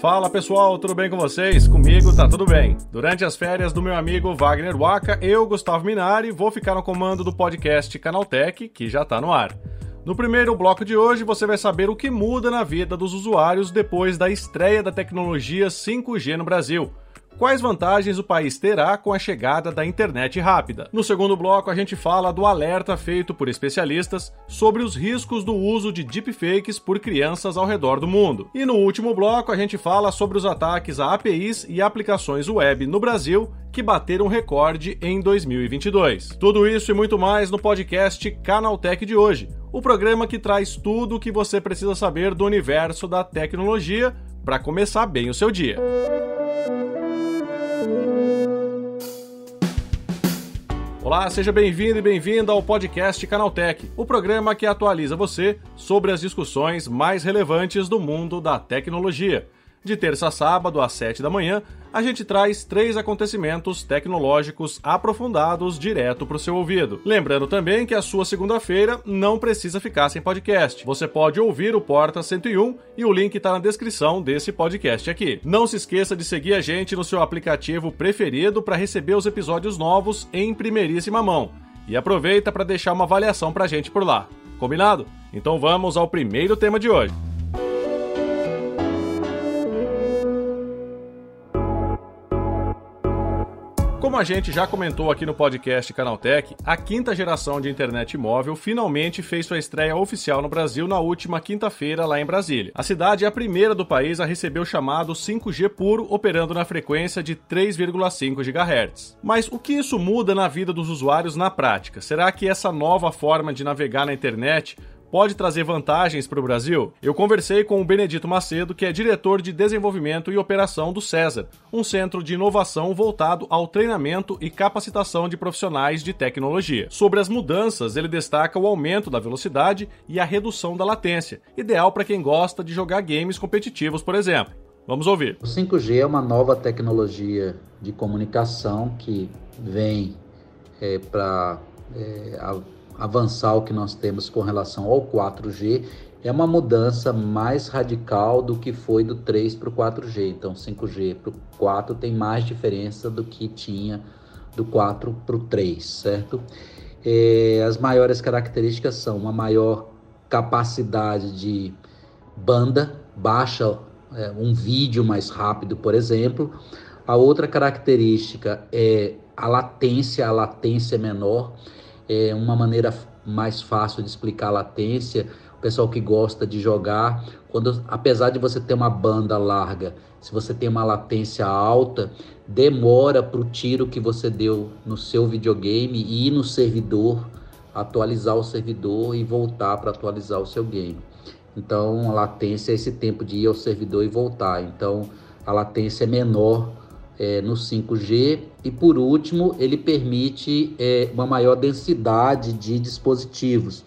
Fala pessoal, tudo bem com vocês? Comigo tá tudo bem. Durante as férias do meu amigo Wagner Waka, eu, Gustavo Minari, vou ficar no comando do podcast Canaltech, que já tá no ar. No primeiro bloco de hoje, você vai saber o que muda na vida dos usuários depois da estreia da tecnologia 5G no Brasil quais vantagens o país terá com a chegada da internet rápida. No segundo bloco, a gente fala do alerta feito por especialistas sobre os riscos do uso de deepfakes por crianças ao redor do mundo. E no último bloco, a gente fala sobre os ataques a APIs e aplicações web no Brasil que bateram recorde em 2022. Tudo isso e muito mais no podcast Canaltech de hoje, o programa que traz tudo o que você precisa saber do universo da tecnologia para começar bem o seu dia. Olá, seja bem-vindo e bem-vinda ao podcast Canaltech, o programa que atualiza você sobre as discussões mais relevantes do mundo da tecnologia. De terça a sábado, às 7 da manhã, a gente traz três acontecimentos tecnológicos aprofundados direto para o seu ouvido. Lembrando também que a sua segunda-feira não precisa ficar sem podcast. Você pode ouvir o Porta 101 e o link está na descrição desse podcast aqui. Não se esqueça de seguir a gente no seu aplicativo preferido para receber os episódios novos em primeiríssima mão. E aproveita para deixar uma avaliação para a gente por lá. Combinado? Então vamos ao primeiro tema de hoje. A gente já comentou aqui no podcast Canaltech, a quinta geração de internet móvel finalmente fez sua estreia oficial no Brasil na última quinta-feira lá em Brasília. A cidade é a primeira do país a receber o chamado 5G puro, operando na frequência de 3,5 GHz. Mas o que isso muda na vida dos usuários na prática? Será que essa nova forma de navegar na internet pode trazer vantagens para o Brasil? Eu conversei com o Benedito Macedo, que é diretor de desenvolvimento e operação do César, um centro de inovação voltado ao treinamento e capacitação de profissionais de tecnologia. Sobre as mudanças, ele destaca o aumento da velocidade e a redução da latência, ideal para quem gosta de jogar games competitivos, por exemplo. Vamos ouvir. O 5G é uma nova tecnologia de comunicação que vem é, para é, avançar o que nós temos com relação ao 4G é uma mudança mais radical do que foi do 3 para o 4G. Então, 5G para o 4 tem mais diferença do que tinha do 4 para o 3, certo? É, as maiores características são uma maior capacidade de banda, baixa é, um vídeo mais rápido, por exemplo. A outra característica é a latência, a latência é menor é uma maneira mais fácil de explicar a latência. O pessoal que gosta de jogar, quando apesar de você ter uma banda larga, se você tem uma latência alta, demora para o tiro que você deu no seu videogame ir no servidor, atualizar o servidor e voltar para atualizar o seu game. Então, a latência é esse tempo de ir ao servidor e voltar. Então, a latência é menor é, no 5G e por último ele permite é, uma maior densidade de dispositivos.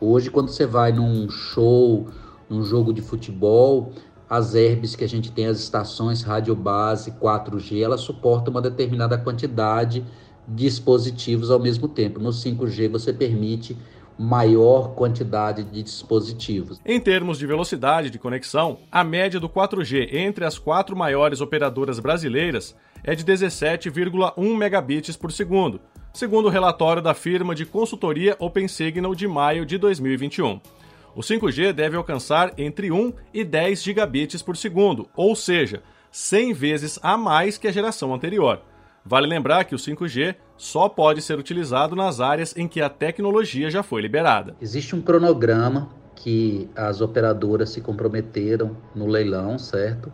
Hoje quando você vai num show, num jogo de futebol, as herbes que a gente tem, as estações rádio base 4G, elas suportam uma determinada quantidade de dispositivos ao mesmo tempo. No 5G você permite maior quantidade de dispositivos. Em termos de velocidade de conexão, a média do 4G entre as quatro maiores operadoras brasileiras é de 17,1 megabits por segundo, segundo o relatório da firma de consultoria OpenSignal de maio de 2021. O 5G deve alcançar entre 1 e 10 gigabits por segundo, ou seja, 100 vezes a mais que a geração anterior. Vale lembrar que o 5G só pode ser utilizado nas áreas em que a tecnologia já foi liberada. Existe um cronograma que as operadoras se comprometeram no leilão, certo?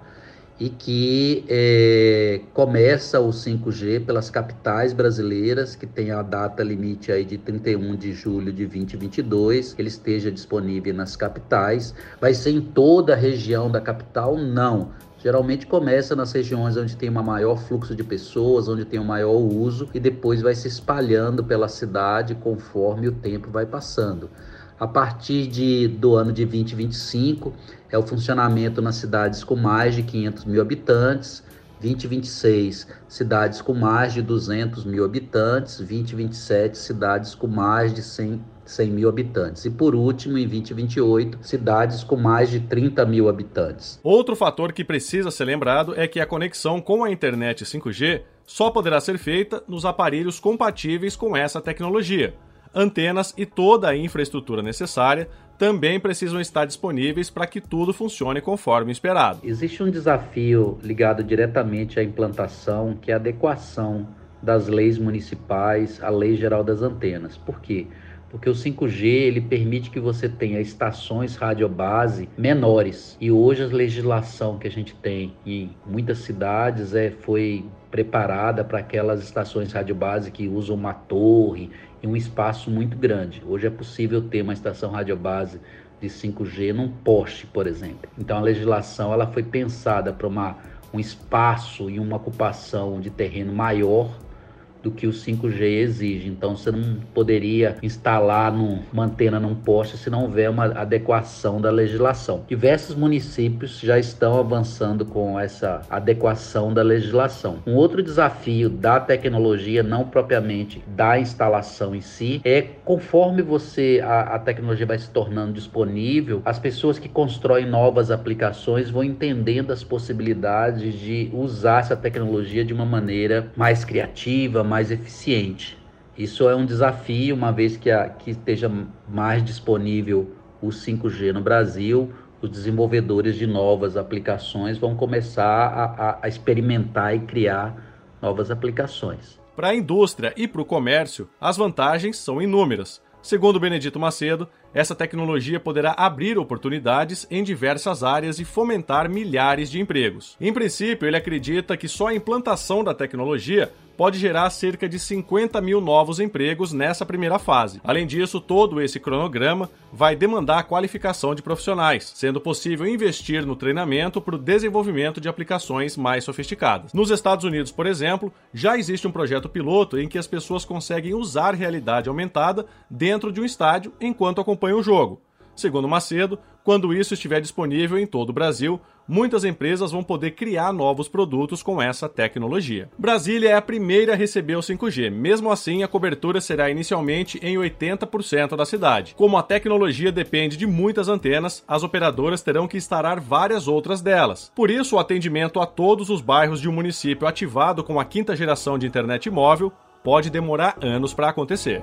E que é, começa o 5G pelas capitais brasileiras, que tem a data limite aí de 31 de julho de 2022, que ele esteja disponível nas capitais. Vai ser em toda a região da capital? Não Geralmente começa nas regiões onde tem um maior fluxo de pessoas, onde tem um maior uso e depois vai se espalhando pela cidade conforme o tempo vai passando. A partir de, do ano de 2025 é o funcionamento nas cidades com mais de 500 mil habitantes, 2026 cidades com mais de 200 mil habitantes, 2027 cidades com mais de 100 100 mil habitantes. E por último, em 2028, cidades com mais de 30 mil habitantes. Outro fator que precisa ser lembrado é que a conexão com a internet 5G só poderá ser feita nos aparelhos compatíveis com essa tecnologia. Antenas e toda a infraestrutura necessária também precisam estar disponíveis para que tudo funcione conforme esperado. Existe um desafio ligado diretamente à implantação, que é a adequação das leis municipais à Lei Geral das Antenas. Por quê? Porque o 5G ele permite que você tenha estações radiobase menores. E hoje a legislação que a gente tem em muitas cidades é, foi preparada para aquelas estações radiobase que usam uma torre e um espaço muito grande. Hoje é possível ter uma estação radiobase de 5G num poste, por exemplo. Então a legislação ela foi pensada para um espaço e uma ocupação de terreno maior do que o 5G exige. Então você não poderia instalar num, uma antena num poste se não houver uma adequação da legislação. Diversos municípios já estão avançando com essa adequação da legislação. Um outro desafio da tecnologia, não propriamente da instalação em si, é conforme você a, a tecnologia vai se tornando disponível, as pessoas que constroem novas aplicações vão entendendo as possibilidades de usar essa tecnologia de uma maneira mais criativa, mais eficiente. Isso é um desafio, uma vez que, a, que esteja mais disponível o 5G no Brasil, os desenvolvedores de novas aplicações vão começar a, a, a experimentar e criar novas aplicações. Para a indústria e para o comércio, as vantagens são inúmeras. Segundo Benedito Macedo, essa tecnologia poderá abrir oportunidades em diversas áreas e fomentar milhares de empregos. Em princípio, ele acredita que só a implantação da tecnologia pode gerar cerca de 50 mil novos empregos nessa primeira fase. Além disso, todo esse cronograma vai demandar a qualificação de profissionais, sendo possível investir no treinamento para o desenvolvimento de aplicações mais sofisticadas. Nos Estados Unidos, por exemplo, já existe um projeto piloto em que as pessoas conseguem usar realidade aumentada dentro de um estádio enquanto acompanham o jogo. Segundo Macedo, quando isso estiver disponível em todo o Brasil, muitas empresas vão poder criar novos produtos com essa tecnologia. Brasília é a primeira a receber o 5G, mesmo assim, a cobertura será inicialmente em 80% da cidade. Como a tecnologia depende de muitas antenas, as operadoras terão que instalar várias outras delas. Por isso, o atendimento a todos os bairros de um município ativado com a quinta geração de internet móvel pode demorar anos para acontecer.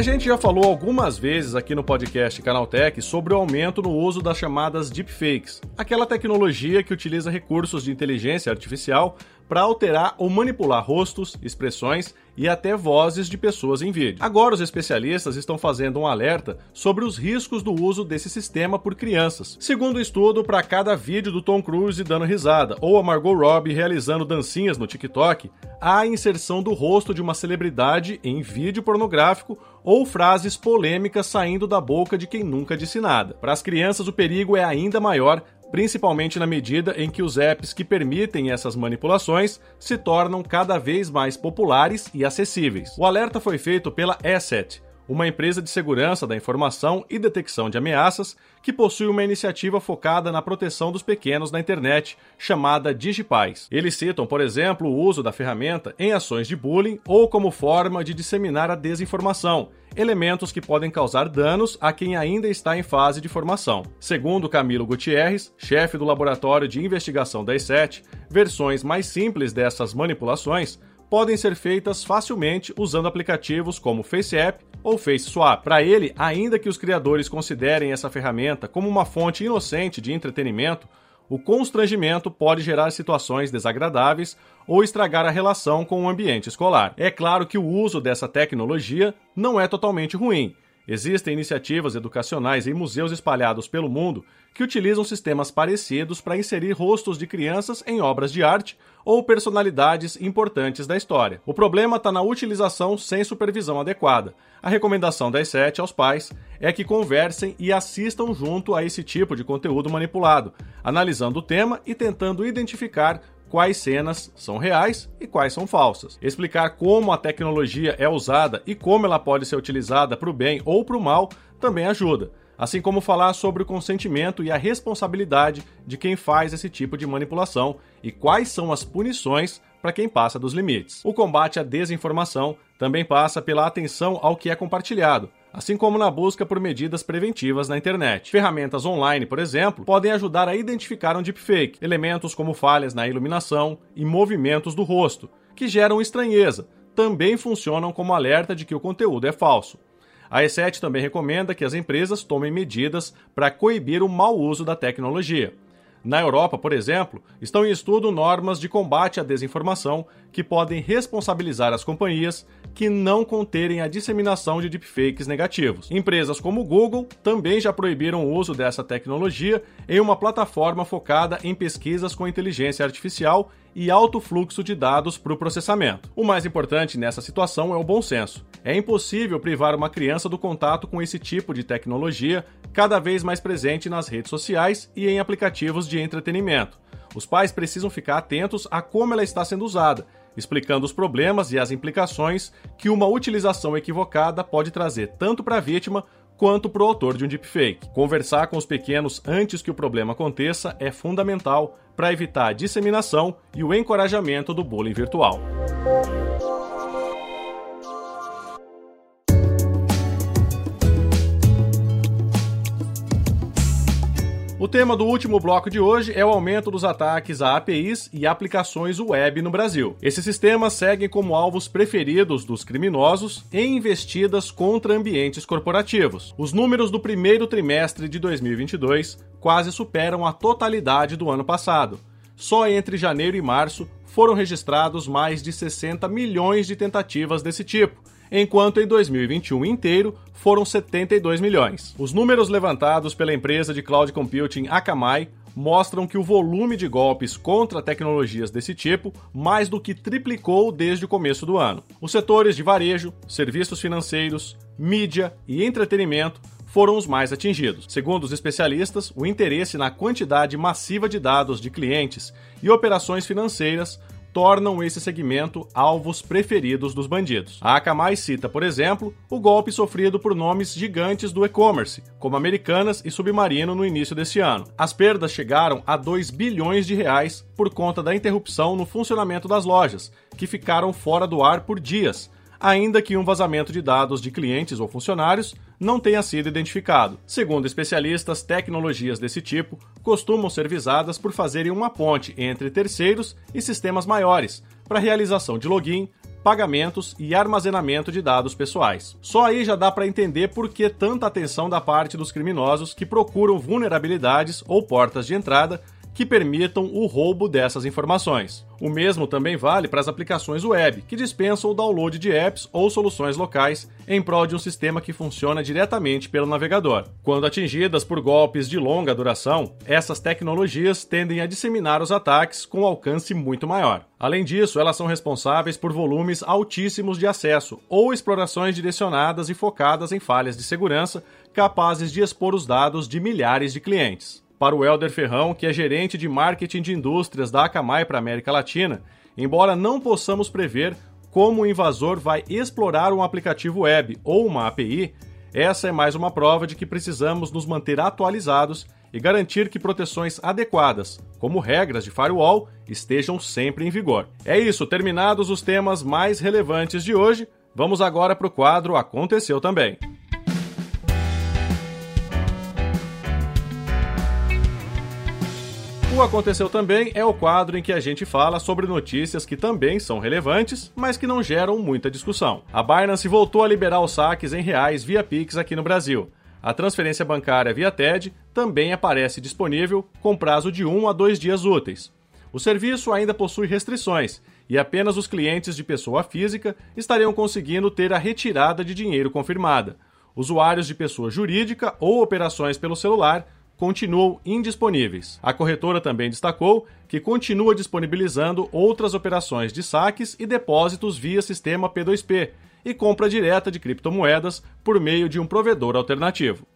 A gente já falou algumas vezes aqui no podcast Canaltech sobre o aumento no uso das chamadas deepfakes, aquela tecnologia que utiliza recursos de inteligência artificial para alterar ou manipular rostos, expressões e até vozes de pessoas em vídeo. Agora, os especialistas estão fazendo um alerta sobre os riscos do uso desse sistema por crianças. Segundo o estudo, para cada vídeo do Tom Cruise dando risada ou a Margot Robbie realizando dancinhas no TikTok, há a inserção do rosto de uma celebridade em vídeo pornográfico ou frases polêmicas saindo da boca de quem nunca disse nada. Para as crianças, o perigo é ainda maior principalmente na medida em que os apps que permitem essas manipulações se tornam cada vez mais populares e acessíveis. O alerta foi feito pela Asset, uma empresa de segurança da informação e detecção de ameaças que possui uma iniciativa focada na proteção dos pequenos na internet, chamada DigiPaz. Eles citam, por exemplo, o uso da ferramenta em ações de bullying ou como forma de disseminar a desinformação, elementos que podem causar danos a quem ainda está em fase de formação. Segundo Camilo Gutierrez, chefe do Laboratório de Investigação da E7, versões mais simples dessas manipulações podem ser feitas facilmente usando aplicativos como FaceApp ou FaceSwap. Para ele, ainda que os criadores considerem essa ferramenta como uma fonte inocente de entretenimento, o constrangimento pode gerar situações desagradáveis ou estragar a relação com o ambiente escolar. É claro que o uso dessa tecnologia não é totalmente ruim. Existem iniciativas educacionais em museus espalhados pelo mundo que utilizam sistemas parecidos para inserir rostos de crianças em obras de arte ou personalidades importantes da história. O problema está na utilização sem supervisão adequada. A recomendação das sete aos pais é que conversem e assistam junto a esse tipo de conteúdo manipulado, analisando o tema e tentando identificar quais cenas são reais e quais são falsas. Explicar como a tecnologia é usada e como ela pode ser utilizada para o bem ou para o mal também ajuda assim como falar sobre o consentimento e a responsabilidade de quem faz esse tipo de manipulação e quais são as punições para quem passa dos limites. O combate à desinformação também passa pela atenção ao que é compartilhado, assim como na busca por medidas preventivas na internet. Ferramentas online, por exemplo, podem ajudar a identificar um deepfake, elementos como falhas na iluminação e movimentos do rosto, que geram estranheza, também funcionam como alerta de que o conteúdo é falso. A E7 também recomenda que as empresas tomem medidas para coibir o mau uso da tecnologia. Na Europa, por exemplo, estão em estudo normas de combate à desinformação que podem responsabilizar as companhias que não conterem a disseminação de deepfakes negativos. Empresas como Google também já proibiram o uso dessa tecnologia em uma plataforma focada em pesquisas com inteligência artificial e alto fluxo de dados para o processamento. O mais importante nessa situação é o bom senso. É impossível privar uma criança do contato com esse tipo de tecnologia cada vez mais presente nas redes sociais e em aplicativos de entretenimento. Os pais precisam ficar atentos a como ela está sendo usada, explicando os problemas e as implicações que uma utilização equivocada pode trazer tanto para a vítima quanto para o autor de um deepfake. Conversar com os pequenos antes que o problema aconteça é fundamental para evitar a disseminação e o encorajamento do bullying virtual. O tema do último bloco de hoje é o aumento dos ataques a APIs e aplicações web no Brasil. Esses sistemas seguem como alvos preferidos dos criminosos em investidas contra ambientes corporativos. Os números do primeiro trimestre de 2022 quase superam a totalidade do ano passado. Só entre janeiro e março foram registrados mais de 60 milhões de tentativas desse tipo enquanto em 2021 inteiro foram 72 milhões. Os números levantados pela empresa de cloud computing Akamai mostram que o volume de golpes contra tecnologias desse tipo mais do que triplicou desde o começo do ano. Os setores de varejo, serviços financeiros, mídia e entretenimento foram os mais atingidos. Segundo os especialistas, o interesse na quantidade massiva de dados de clientes e operações financeiras tornam esse segmento alvos preferidos dos bandidos. A Akamai cita, por exemplo, o golpe sofrido por nomes gigantes do e-commerce, como Americanas e Submarino no início deste ano. As perdas chegaram a 2 bilhões de reais por conta da interrupção no funcionamento das lojas, que ficaram fora do ar por dias, ainda que um vazamento de dados de clientes ou funcionários não tenha sido identificado. Segundo especialistas, tecnologias desse tipo costumam ser visadas por fazerem uma ponte entre terceiros e sistemas maiores para realização de login, pagamentos e armazenamento de dados pessoais. Só aí já dá para entender por que tanta atenção da parte dos criminosos que procuram vulnerabilidades ou portas de entrada que permitam o roubo dessas informações. O mesmo também vale para as aplicações web, que dispensam o download de apps ou soluções locais em prol de um sistema que funciona diretamente pelo navegador. Quando atingidas por golpes de longa duração, essas tecnologias tendem a disseminar os ataques com alcance muito maior. Além disso, elas são responsáveis por volumes altíssimos de acesso ou explorações direcionadas e focadas em falhas de segurança capazes de expor os dados de milhares de clientes para o Helder Ferrão, que é gerente de marketing de indústrias da Akamai para a América Latina, embora não possamos prever como o invasor vai explorar um aplicativo web ou uma API, essa é mais uma prova de que precisamos nos manter atualizados e garantir que proteções adequadas, como regras de firewall, estejam sempre em vigor. É isso, terminados os temas mais relevantes de hoje, vamos agora para o quadro Aconteceu Também. O Aconteceu Também é o quadro em que a gente fala sobre notícias que também são relevantes, mas que não geram muita discussão. A Binance voltou a liberar os saques em reais via Pix aqui no Brasil. A transferência bancária via TED também aparece disponível com prazo de 1 a 2 dias úteis. O serviço ainda possui restrições e apenas os clientes de pessoa física estariam conseguindo ter a retirada de dinheiro confirmada. Usuários de pessoa jurídica ou operações pelo celular continuam indisponíveis. A corretora também destacou que continua disponibilizando outras operações de saques e depósitos via sistema P2P e compra direta de criptomoedas por meio de um provedor alternativo.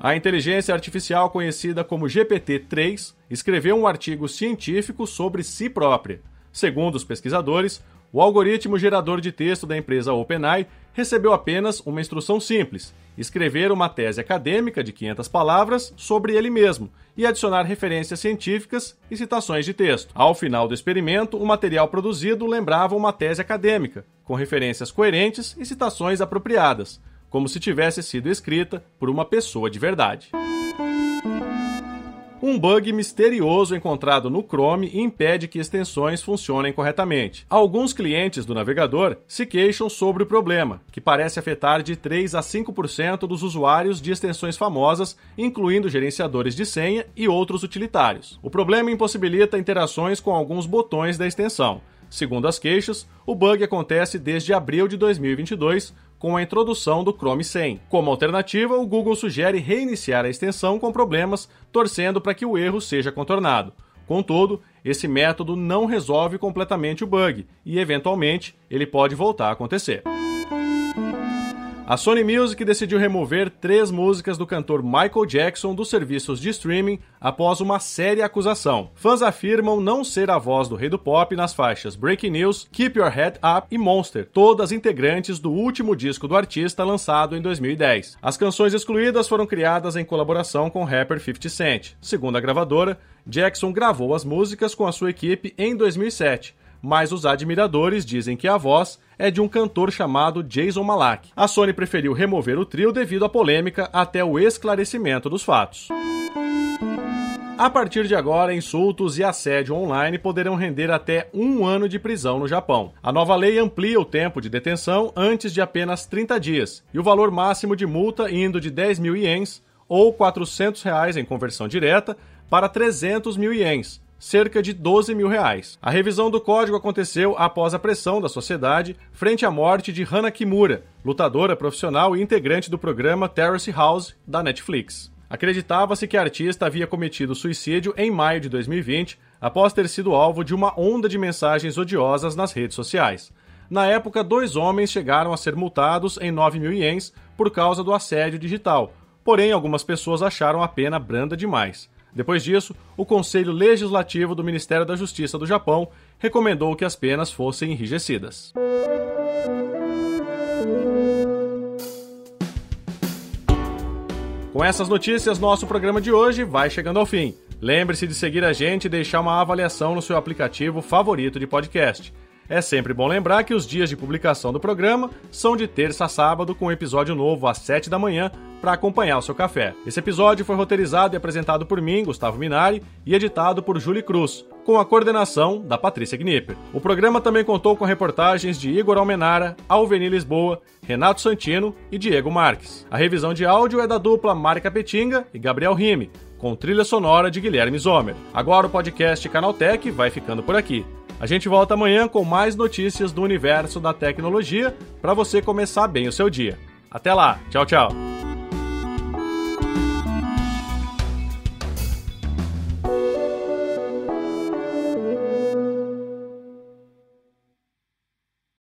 A inteligência artificial conhecida como GPT-3 escreveu um artigo científico sobre si própria. Segundo os pesquisadores, O algoritmo gerador de texto da empresa OpenAI recebeu apenas uma instrução simples: escrever uma tese acadêmica de 500 palavras sobre ele mesmo e adicionar referências científicas e citações de texto. Ao final do experimento, o material produzido lembrava uma tese acadêmica, com referências coerentes e citações apropriadas, como se tivesse sido escrita por uma pessoa de verdade. Um bug misterioso encontrado no Chrome impede que extensões funcionem corretamente. Alguns clientes do navegador se queixam sobre o problema, que parece afetar de 3 a 5% dos usuários de extensões famosas, incluindo gerenciadores de senha e outros utilitários. O problema impossibilita interações com alguns botões da extensão. Segundo as queixas, o bug acontece desde abril de 2022, com a introdução do Chrome 100. Como alternativa, o Google sugere reiniciar a extensão com problemas, torcendo para que o erro seja contornado. Contudo, esse método não resolve completamente o bug e, eventualmente, ele pode voltar a acontecer. A Sony Music decidiu remover três músicas do cantor Michael Jackson dos serviços de streaming após uma séria acusação. Fãs afirmam não ser a voz do rei do pop nas faixas Breaking News, Keep Your Head Up e Monster, todas integrantes do último disco do artista lançado em 2010. As canções excluídas foram criadas em colaboração com o rapper 50 Cent. Segundo a gravadora, Jackson gravou as músicas com a sua equipe em 2007 mas os admiradores dizem que a voz é de um cantor chamado Jason Malak. A Sony preferiu remover o trio devido à polêmica até o esclarecimento dos fatos. A partir de agora, insultos e assédio online poderão render até um ano de prisão no Japão. A nova lei amplia o tempo de detenção antes de apenas 30 dias e o valor máximo de multa indo de 10 mil ienes ou 400 reais em conversão direta para 300 mil ienes, cerca de 12 mil reais. A revisão do código aconteceu após a pressão da sociedade frente à morte de Hana Kimura, lutadora profissional e integrante do programa Terrace House da Netflix. Acreditava-se que a artista havia cometido suicídio em maio de 2020 após ter sido alvo de uma onda de mensagens odiosas nas redes sociais. Na época, dois homens chegaram a ser multados em 9 mil ienes por causa do assédio digital, porém algumas pessoas acharam a pena branda demais. Depois disso, o Conselho Legislativo do Ministério da Justiça do Japão recomendou que as penas fossem enrijecidas. Com essas notícias, nosso programa de hoje vai chegando ao fim. Lembre-se de seguir a gente e deixar uma avaliação no seu aplicativo favorito de podcast. É sempre bom lembrar que os dias de publicação do programa são de terça a sábado, com um episódio novo às 7 da manhã para acompanhar o seu café. Esse episódio foi roteirizado e apresentado por mim, Gustavo Minari, e editado por Julie Cruz, com a coordenação da Patrícia Gnipper. O programa também contou com reportagens de Igor Almenara, Alveni Lisboa, Renato Santino e Diego Marques. A revisão de áudio é da dupla Marca Petinga e Gabriel Rime, com trilha sonora de Guilherme Zomer. Agora o podcast Canaltech vai ficando por aqui. A gente volta amanhã com mais notícias do universo da tecnologia para você começar bem o seu dia. Até lá, tchau, tchau.